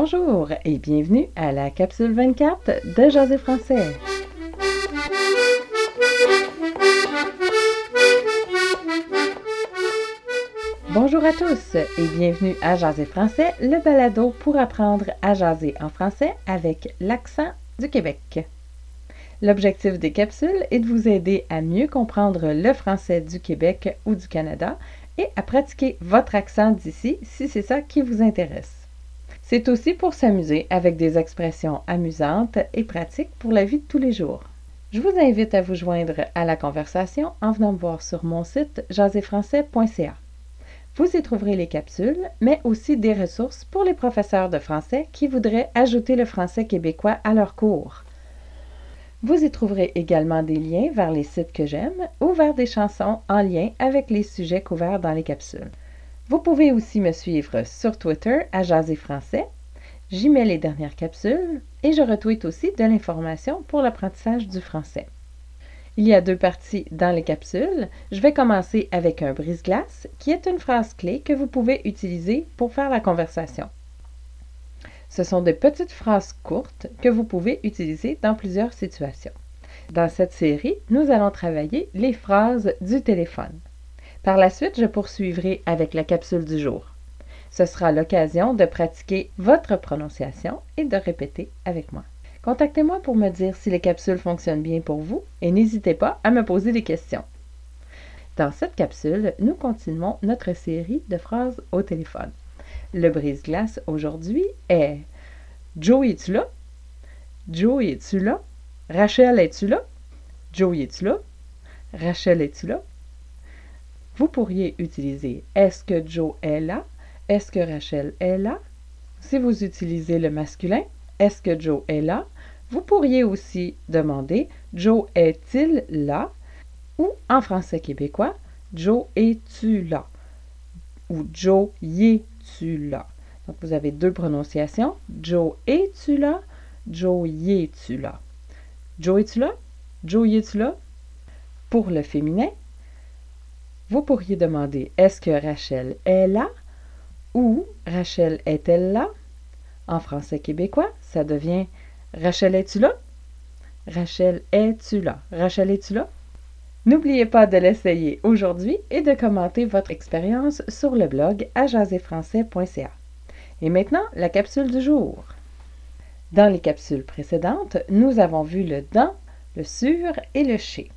Bonjour et bienvenue à la capsule 24 de José Français. Bonjour à tous et bienvenue à Jaser français, le balado pour apprendre à jaser en français avec l'accent du Québec. L'objectif des capsules est de vous aider à mieux comprendre le français du Québec ou du Canada et à pratiquer votre accent d'ici si c'est ça qui vous intéresse. C'est aussi pour s'amuser avec des expressions amusantes et pratiques pour la vie de tous les jours. Je vous invite à vous joindre à la conversation en venant me voir sur mon site jaséfrançais.ca. Vous y trouverez les capsules, mais aussi des ressources pour les professeurs de français qui voudraient ajouter le français québécois à leur cours. Vous y trouverez également des liens vers les sites que j'aime ou vers des chansons en lien avec les sujets couverts dans les capsules. Vous pouvez aussi me suivre sur Twitter à Jaser Français. J'y mets les dernières capsules et je retweete aussi de l'information pour l'apprentissage du français. Il y a deux parties dans les capsules. Je vais commencer avec un brise-glace qui est une phrase clé que vous pouvez utiliser pour faire la conversation. Ce sont des petites phrases courtes que vous pouvez utiliser dans plusieurs situations. Dans cette série, nous allons travailler les phrases du téléphone. Par la suite, je poursuivrai avec la capsule du jour. Ce sera l'occasion de pratiquer votre prononciation et de répéter avec moi. Contactez-moi pour me dire si les capsules fonctionnent bien pour vous et n'hésitez pas à me poser des questions. Dans cette capsule, nous continuons notre série de phrases au téléphone. Le brise-glace aujourd'hui est Joe, es-tu là? Joe, es-tu là? Rachel, es-tu là? Joe, es-tu là? Rachel, es-tu là? Vous pourriez utiliser Est-ce que Joe est là? Est-ce que Rachel est là? Si vous utilisez le masculin, Est-ce que Joe est là? Vous pourriez aussi demander Joe est-il là? Ou en français québécois, Joe es-tu là? Ou Joe y es-tu là? Donc vous avez deux prononciations. Joe es-tu là? Joe y es-tu là? Joe es-tu là? Joe y es-tu là? Pour le féminin, vous pourriez demander est-ce que Rachel est là? Ou Rachel est-elle là? En français québécois, ça devient Rachel es-tu là? Rachel es-tu là? Rachel es-tu là? N'oubliez pas de l'essayer aujourd'hui et de commenter votre expérience sur le blog à jaséfrançais.ca. Et maintenant, la capsule du jour. Dans les capsules précédentes, nous avons vu le dans, le sur et le chez.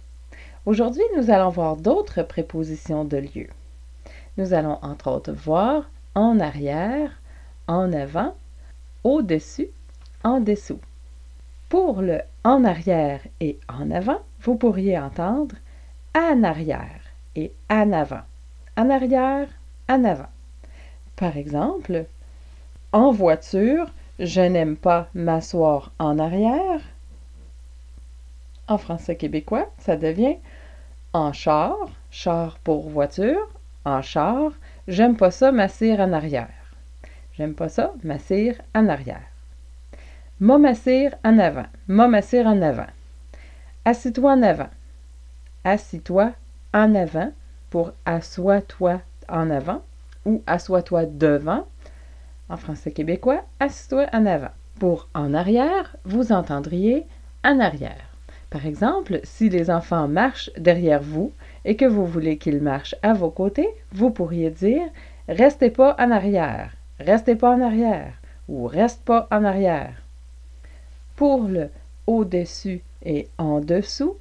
Aujourd'hui, nous allons voir d'autres prépositions de lieu. Nous allons entre autres voir en arrière, en avant, au-dessus, en dessous. Pour le en arrière et en avant, vous pourriez entendre en arrière et en avant. En arrière, en avant. Par exemple, en voiture, je n'aime pas m'asseoir en arrière. En français québécois, ça devient en char, char pour voiture, en char, j'aime pas ça m'asseoir en arrière. J'aime pas ça m'asseoir en arrière. M'a en avant. M'a en avant. Assis-toi en avant. Assis-toi en avant pour assois-toi en avant ou assois-toi devant. En français québécois, assis-toi en avant. Pour en arrière, vous entendriez en arrière. Par exemple, si les enfants marchent derrière vous et que vous voulez qu'ils marchent à vos côtés, vous pourriez dire Restez pas en arrière, restez pas en arrière ou reste pas en arrière. Pour le au-dessus et en dessous,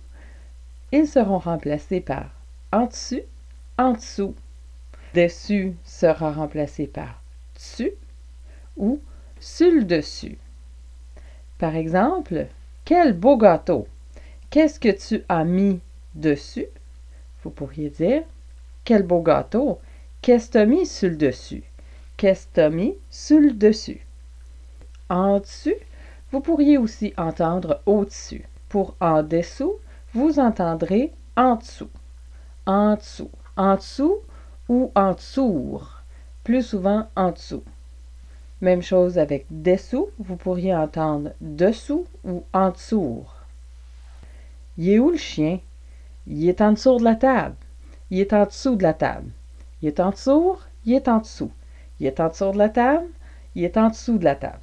ils seront remplacés par en dessus, en dessous. Dessus sera remplacé par dessus ou sur le dessus. Par exemple, quel beau gâteau! Qu'est-ce que tu as mis dessus? Vous pourriez dire quel beau gâteau! Qu'est-ce que tu as mis sur le dessus? Qu'est-ce que tu as mis sur le dessus? En dessus, vous pourriez aussi entendre au-dessus. Pour en dessous, vous entendrez en dessous. En dessous. En dessous ou en dessous. Plus souvent en dessous. Même chose avec dessous, vous pourriez entendre dessous ou en dessous. Il est où le chien? Il est en dessous de la table. Il est en dessous de la table. Il est en dessous, il est en dessous. Il est en dessous de la table, il est en dessous de la table.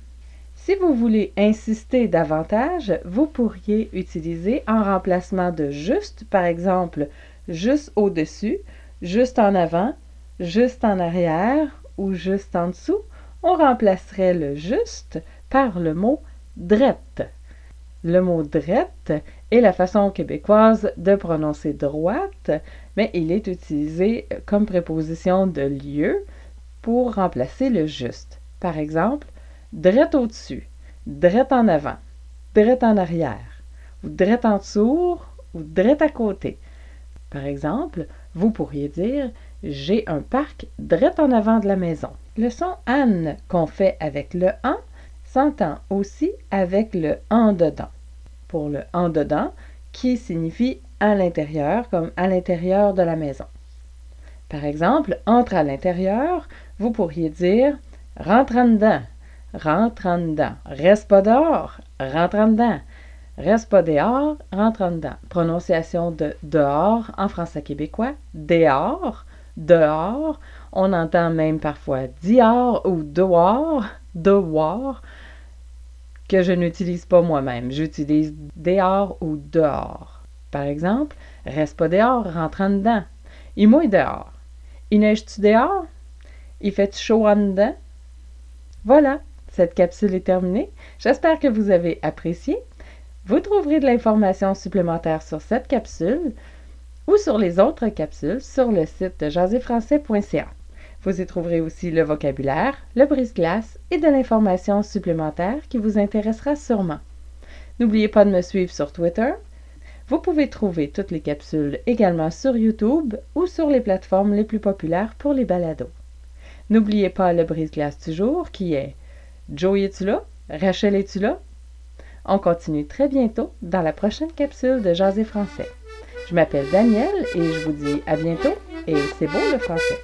Si vous voulez insister davantage, vous pourriez utiliser en remplacement de juste, par exemple, juste au-dessus, juste en avant, juste en arrière ou juste en dessous, on remplacerait le juste par le mot drette. Le mot drette est la façon québécoise de prononcer droite, mais il est utilisé comme préposition de lieu pour remplacer le juste. Par exemple, drette au-dessus, drette en avant, drette en arrière, ou drette en dessous, ou drette à côté. Par exemple, vous pourriez dire J'ai un parc drette en avant de la maison. Le son Anne qu'on fait avec le en s'entend aussi avec le en dedans. Pour le en dedans, qui signifie à l'intérieur, comme à l'intérieur de la maison. Par exemple, entre à l'intérieur, vous pourriez dire rentre en dedans, rentre en dedans. Reste pas dehors, rentre en dedans. Reste pas dehors, rentre en dedans. Prononciation de dehors en français québécois, dehors, dehors. On entend même parfois dehors ou dehors, dehors, que je n'utilise pas moi-même. J'utilise dehors ou dehors. Par exemple, reste pas dehors, rentre en dedans. Il mouille dehors. Il neige-tu dehors? Il fait chaud en dedans? Voilà, cette capsule est terminée. J'espère que vous avez apprécié. Vous trouverez de l'information supplémentaire sur cette capsule ou sur les autres capsules sur le site de jaséfrançais.ca. Vous y trouverez aussi le vocabulaire, le brise-glace et de l'information supplémentaire qui vous intéressera sûrement. N'oubliez pas de me suivre sur Twitter. Vous pouvez trouver toutes les capsules également sur YouTube ou sur les plateformes les plus populaires pour les balados. N'oubliez pas le brise-glace du jour qui est Joey es-tu là? Rachel es-tu là? On continue très bientôt dans la prochaine capsule de Jaser français. Je m'appelle Danielle et je vous dis à bientôt et c'est beau le français.